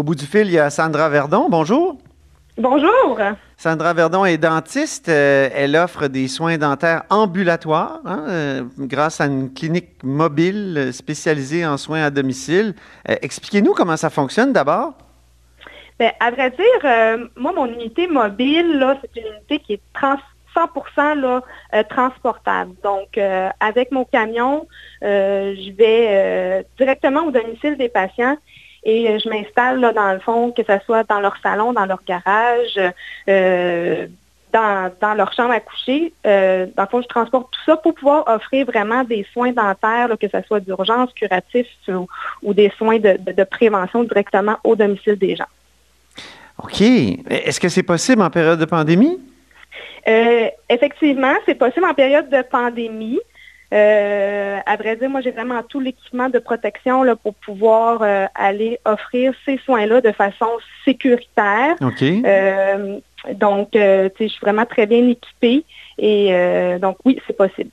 Au bout du fil, il y a Sandra Verdon. Bonjour. Bonjour. Sandra Verdon est dentiste. Euh, elle offre des soins dentaires ambulatoires hein, euh, grâce à une clinique mobile euh, spécialisée en soins à domicile. Expliquez-nous comment ça fonctionne d'abord. Bien, à vrai dire, moi, mon unité mobile, c'est une unité qui est 100% là, transportable. Donc, avec mon camion, je vais directement au domicile des patients et euh, je m'installe là, dans le fond, que ce soit dans leur salon, dans leur garage, euh, dans, leur chambre à coucher. Euh, dans le fond, je transporte tout ça pour pouvoir offrir vraiment des soins dentaires, que ce soit d'urgence, curatif ou, des soins de, prévention directement au domicile des gens. OK. Est-ce que c'est possible en période de pandémie? effectivement, c'est possible en période de pandémie. Euh, à vrai dire, moi, j'ai vraiment tout l'équipement de protection là, pour pouvoir euh, aller offrir ces soins-là de façon sécuritaire. Euh, donc, je suis vraiment très bien équipée. Et donc, oui, c'est possible.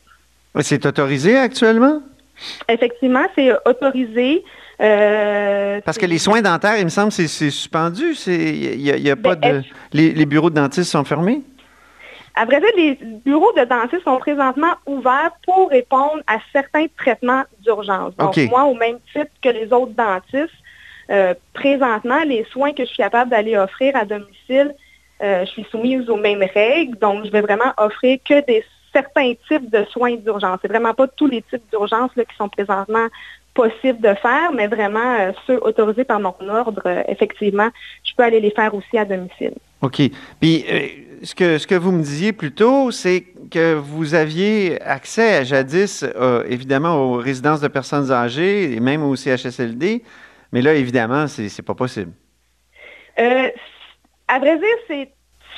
C'est autorisé actuellement? Effectivement, c'est autorisé. Parce que les soins dentaires, il me semble, c'est suspendu. Il n'y a, pas ben, de. les, bureaux de dentistes sont fermés? À vrai dire, les bureaux de dentistes sont présentement ouverts pour répondre à certains traitements d'urgence. Donc, moi, au même titre que les autres dentistes, euh, présentement, les soins que je suis capable d'aller offrir à domicile, euh, je suis soumise aux mêmes règles. Donc, je vais vraiment offrir que des certains types de soins d'urgence. C'est vraiment pas tous les types d'urgence qui sont présentement possibles de faire, mais vraiment euh, ceux autorisés par mon ordre, effectivement, je peux aller les faire aussi à domicile. OK. Puis, ce que, ce que vous me disiez plus tôt, c'est que vous aviez accès jadis, euh, évidemment, aux résidences de personnes âgées et même au CHSLD, mais là, évidemment, c'est n'est pas possible. Euh, à vrai dire, c'est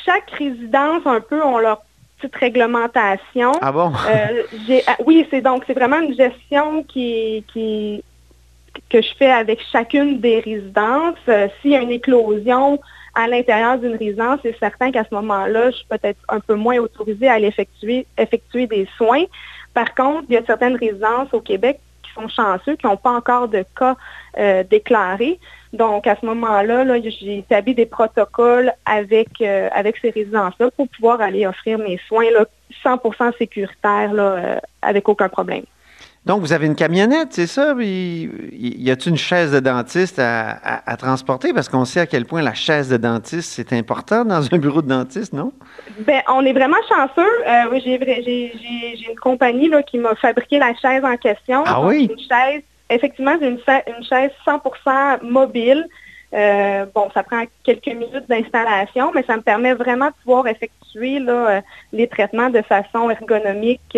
chaque résidence, un peu, ont leur petite réglementation. Ah bon? Euh, ah, oui, c'est donc, c'est vraiment une gestion qui, qui, que je fais avec chacune des résidences. S'il y a une éclosion, à l'intérieur d'une résidence, c'est certain qu'à ce moment-là, je suis peut-être un peu moins autorisée à aller effectuer, des soins. Par contre, il y a certaines résidences au Québec qui sont chanceux, qui n'ont pas encore de cas euh, déclarés. Donc, à ce moment-là, -là, j'ai établi des protocoles avec, euh, avec ces résidences-là pour pouvoir aller offrir mes soins là, 100% sécuritaires là, euh, avec aucun problème. Donc, vous avez une camionnette, c'est ça? y a-t-il une chaise de dentiste à, transporter? Parce qu'on sait à quel point la chaise de dentiste, c'est important dans un bureau de dentiste, non? Bien, on est vraiment chanceux. Euh, j'ai une compagnie là, qui m'a fabriqué la chaise en question. Ah oui? Une chaise, effectivement, c'est une, chaise 100% mobile. Euh, bon, ça prend quelques minutes d'installation, mais ça me permet vraiment de pouvoir effectuer euh, les traitements de façon ergonomique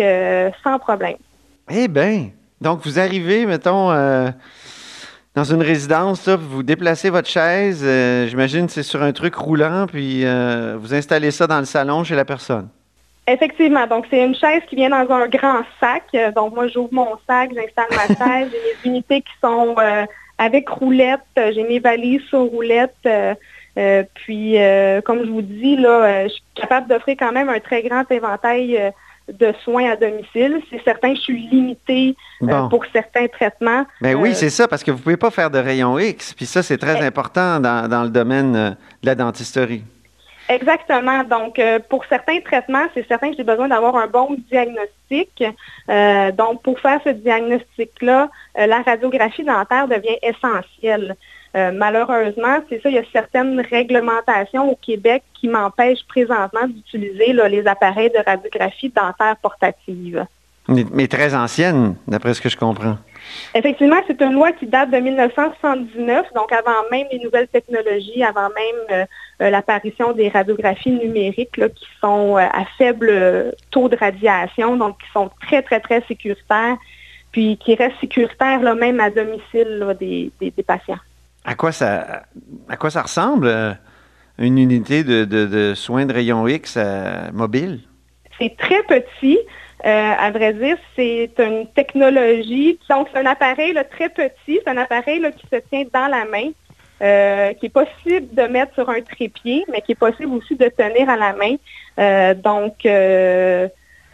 sans problème. Eh bien, donc vous arrivez, mettons, euh, dans une résidence, vous déplacez votre chaise, euh, j'imagine c'est sur un truc roulant, puis euh, vous installez ça dans le salon chez la personne. Effectivement, donc c'est une chaise qui vient dans un grand sac. Donc moi, j'ouvre mon sac, j'installe ma chaise, j'ai mes unités qui sont avec roulette, j'ai mes valises sur roulette. puis, comme je vous dis, là, je suis capable d'offrir quand même un très grand éventail de soins à domicile. C'est certain que je suis limitée euh, pour certains traitements. Ben oui, euh, c'est ça, parce que vous ne pouvez pas faire de rayon X. Puis ça, c'est très important dans, le domaine euh, de la dentisterie. Exactement. Donc, pour certains traitements, c'est certain que j'ai besoin d'avoir un bon diagnostic. donc, pour faire ce diagnostic-là, la radiographie dentaire devient essentielle. Euh, malheureusement, c'est ça, il y a certaines réglementations au Québec qui m'empêchent présentement d'utiliser les appareils de radiographie dentaire portative. Mais, très ancienne, d'après ce que je comprends. Effectivement, c'est une loi qui date de 1979, donc avant même les nouvelles technologies, avant même euh, euh, l'apparition des radiographies numériques qui sont à faible taux de radiation, donc qui sont très, très, très sécuritaires, puis qui restent sécuritaires là, même à domicile des patients. À quoi ça, à quoi ça ressemble, une unité de, soins de rayon X mobile? C'est très petit. à vrai dire, c'est une technologie, donc c'est un appareil très petit, c'est un appareil qui se tient dans la main. Euh, qui est possible de mettre sur un trépied, mais qui est possible aussi de tenir à la main. Euh, donc, euh,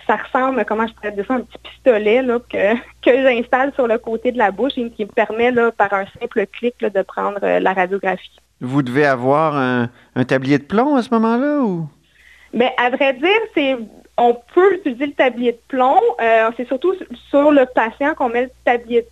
ça ressemble, comment je pourrais dire ça, un petit pistolet là, que, que j'installe sur le côté de la bouche et qui me permet, là, par un simple clic, de prendre la radiographie. Vous devez avoir un, tablier de plomb à ce moment-là ou? Bien, à vrai dire, c'est on peut utiliser le tablier de plomb. c'est surtout sur le patient qu'on met le tablier de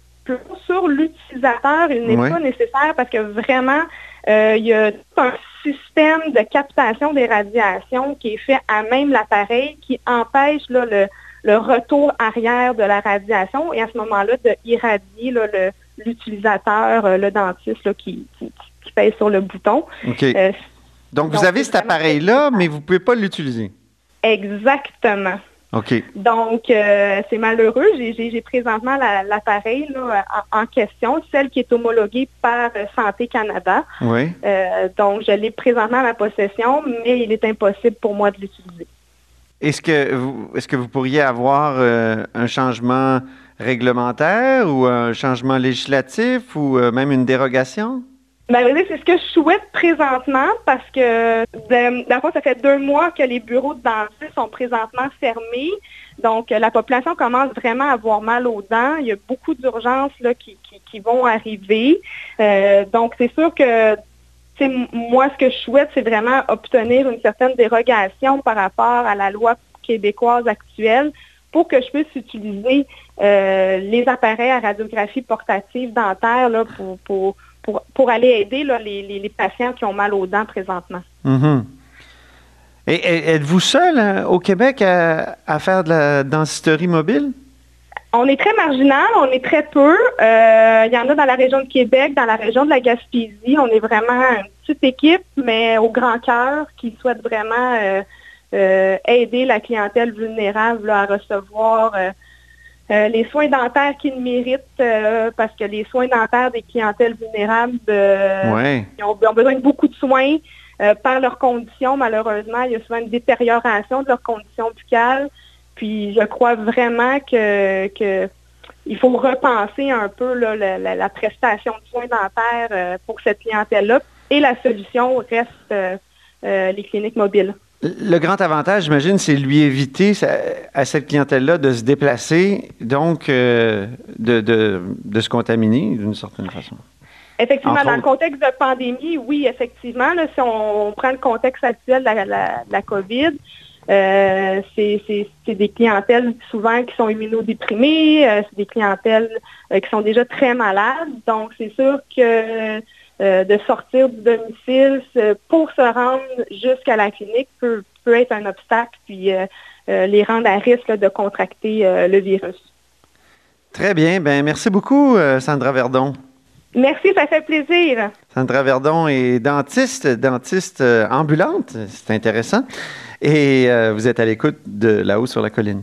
sur l'utilisateur, il n'est pas nécessaire parce que vraiment, euh, il y a un système de captation des radiations qui est fait à même l'appareil qui empêche le, retour arrière de la radiation et à ce moment-là de irradier l'utilisateur, euh, le, dentiste qui, qui, pèse sur le bouton. Euh, donc, vous avez cet appareil-là, mais vous ne pouvez pas l'utiliser. Exactement. Donc, euh, c'est malheureux. J'ai présentement l'appareil en, question, celle qui est homologuée par Santé Canada. Oui. Euh, donc, je l'ai présentement à ma possession, mais il est impossible pour moi de l'utiliser. Est-ce que, vous, est -ce que vous pourriez avoir euh, un changement réglementaire ou un changement législatif ou même une dérogation? Ben, c'est ce que je souhaite présentement parce que, d'abord, ça fait deux mois que les bureaux de dentiste sont présentement fermés. Donc, la population commence vraiment à avoir mal aux dents. Il y a beaucoup d'urgences qui, qui, vont arriver. Euh, donc, c'est sûr que moi, ce que je souhaite, c'est vraiment obtenir une certaine dérogation par rapport à la loi québécoise actuelle pour que je puisse utiliser euh, les appareils à radiographie portative dentaire là, pour pour, aller aider les, patients qui ont mal aux dents présentement. Mm-hmm. Et, êtes-vous seul hein, au Québec à, faire de la dentisterie mobile? On est très marginal, on est très peu. Euh, il y en a dans la région de Québec, dans la région de la Gaspésie. On est vraiment une petite équipe, mais au grand cœur, qui souhaite vraiment euh, euh, aider la clientèle vulnérable à recevoir euh, les soins dentaires qu'ils méritent euh, parce que les soins dentaires des clientèles vulnérables euh, ont, besoin de beaucoup de soins par leurs conditions. Malheureusement, il y a souvent une détérioration de leurs conditions buccales. Puis je crois vraiment que, il faut repenser un peu la, prestation de soins dentaires pour cette clientèle-là. Et la solution reste les cliniques mobiles. Le grand avantage, j'imagine, c'est lui éviter à cette clientèle-là de se déplacer, donc euh, de, se contaminer d'une certaine façon. Effectivement, dans le contexte de pandémie, oui, effectivement, si on, prend le contexte actuel de la, COVID, euh, c'est des clientèles souvent qui sont immunodéprimées, euh, c'est des clientèles qui sont déjà très malades. Donc, c'est sûr que de sortir du domicile pour se rendre jusqu'à la clinique peut, être un obstacle, puis les rendre à risque de contracter le virus. Très bien. Ben, merci beaucoup, Sandra Verdon. Merci, ça fait plaisir. Sandra Verdon est dentiste, dentiste ambulante. C'est intéressant. Et vous êtes à l'écoute de La haut sur la colline.